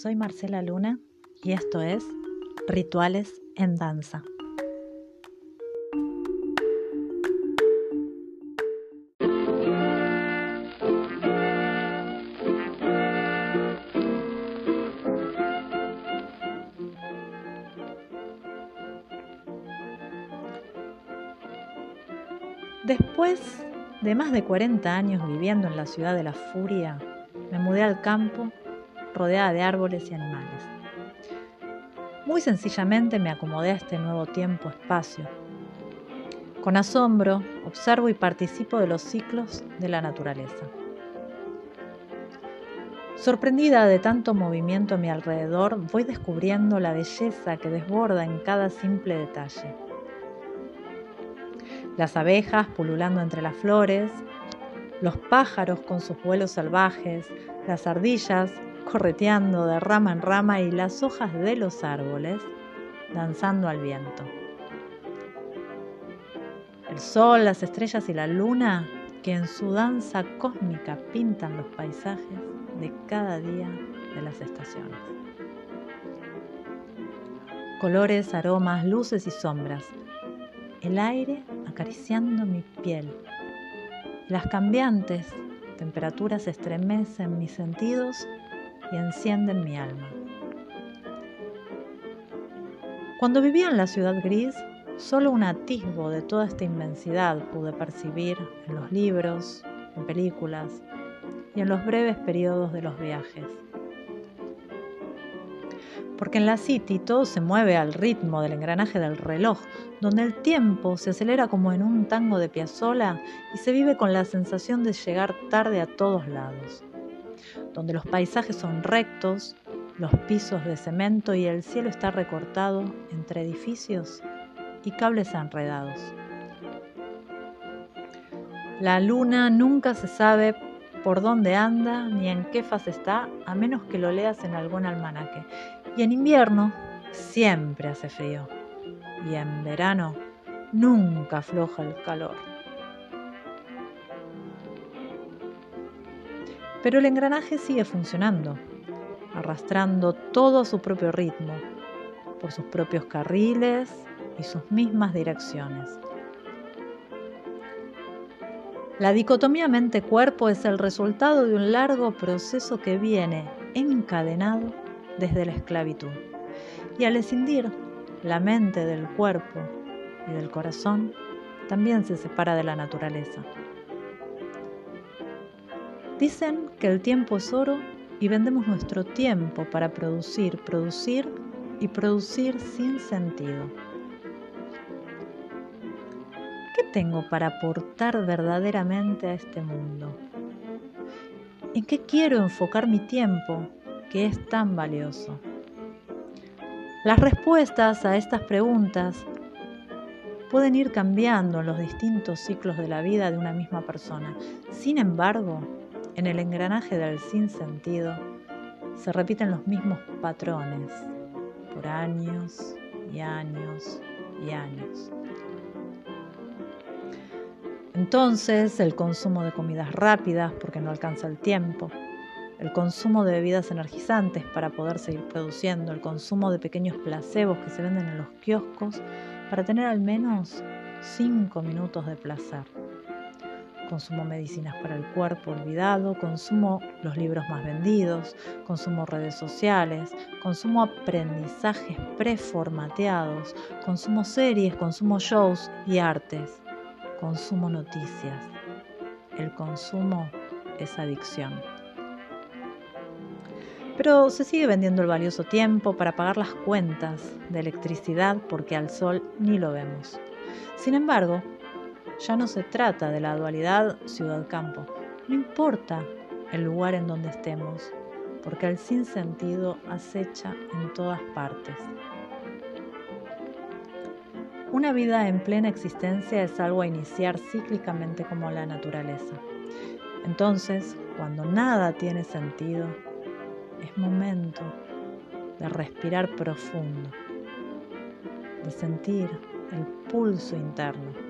Soy Marcela Luna y esto es Rituales en Danza. Después de más de 40 años viviendo en la ciudad de la furia, me mudé al campo rodeada de árboles y animales. Muy sencillamente me acomodé a este nuevo tiempo-espacio. Con asombro observo y participo de los ciclos de la naturaleza. Sorprendida de tanto movimiento a mi alrededor, voy descubriendo la belleza que desborda en cada simple detalle. Las abejas pululando entre las flores, los pájaros con sus vuelos salvajes, las ardillas correteando de rama en rama y las hojas de los árboles danzando al viento. El sol, las estrellas y la luna que en su danza cósmica pintan los paisajes de cada día de las estaciones. Colores, aromas, luces y sombras. El aire acariciando mi piel. Las cambiantes temperaturas estremecen mis sentidos y encienden mi alma. Cuando vivía en la ciudad gris, solo un atisbo de toda esta inmensidad pude percibir en los libros, en películas y en los breves periodos de los viajes. Porque en la City todo se mueve al ritmo del engranaje del reloj, donde el tiempo se acelera como en un tango de Piazzolla y se vive con la sensación de llegar tarde a todos lados donde los paisajes son rectos, los pisos de cemento y el cielo está recortado entre edificios y cables enredados. La luna nunca se sabe por dónde anda ni en qué fase está, a menos que lo leas en algún almanaque. Y en invierno siempre hace frío. Y en verano nunca afloja el calor. Pero el engranaje sigue funcionando, arrastrando todo a su propio ritmo, por sus propios carriles y sus mismas direcciones. La dicotomía mente-cuerpo es el resultado de un largo proceso que viene encadenado desde la esclavitud. Y al escindir la mente del cuerpo y del corazón, también se separa de la naturaleza. Dicen que el tiempo es oro y vendemos nuestro tiempo para producir, producir y producir sin sentido. ¿Qué tengo para aportar verdaderamente a este mundo? ¿En qué quiero enfocar mi tiempo que es tan valioso? Las respuestas a estas preguntas pueden ir cambiando en los distintos ciclos de la vida de una misma persona. Sin embargo, en el engranaje del sinsentido se repiten los mismos patrones por años y años y años. Entonces el consumo de comidas rápidas porque no alcanza el tiempo, el consumo de bebidas energizantes para poder seguir produciendo, el consumo de pequeños placebos que se venden en los kioscos para tener al menos 5 minutos de placer consumo medicinas para el cuerpo olvidado, consumo los libros más vendidos, consumo redes sociales, consumo aprendizajes preformateados, consumo series, consumo shows y artes, consumo noticias. El consumo es adicción. Pero se sigue vendiendo el valioso tiempo para pagar las cuentas de electricidad porque al sol ni lo vemos. Sin embargo, ya no se trata de la dualidad ciudad-campo. No importa el lugar en donde estemos, porque el sinsentido acecha en todas partes. Una vida en plena existencia es algo a iniciar cíclicamente como la naturaleza. Entonces, cuando nada tiene sentido, es momento de respirar profundo, de sentir el pulso interno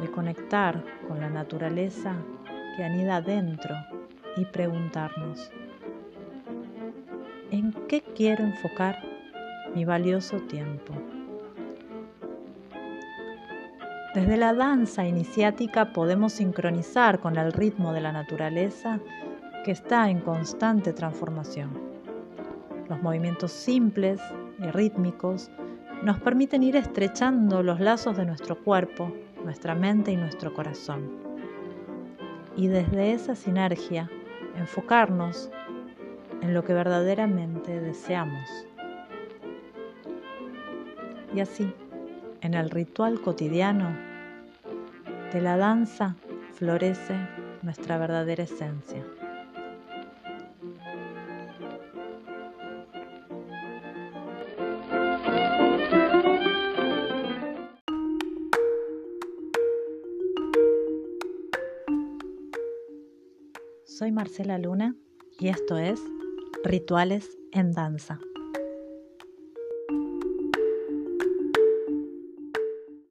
de conectar con la naturaleza que anida dentro y preguntarnos, en qué quiero enfocar mi valioso tiempo. Desde la danza iniciática podemos sincronizar con el ritmo de la naturaleza que está en constante transformación. Los movimientos simples y rítmicos nos permiten ir estrechando los lazos de nuestro cuerpo, nuestra mente y nuestro corazón. Y desde esa sinergia, enfocarnos en lo que verdaderamente deseamos. Y así, en el ritual cotidiano de la danza, florece nuestra verdadera esencia. Soy Marcela Luna y esto es Rituales en Danza.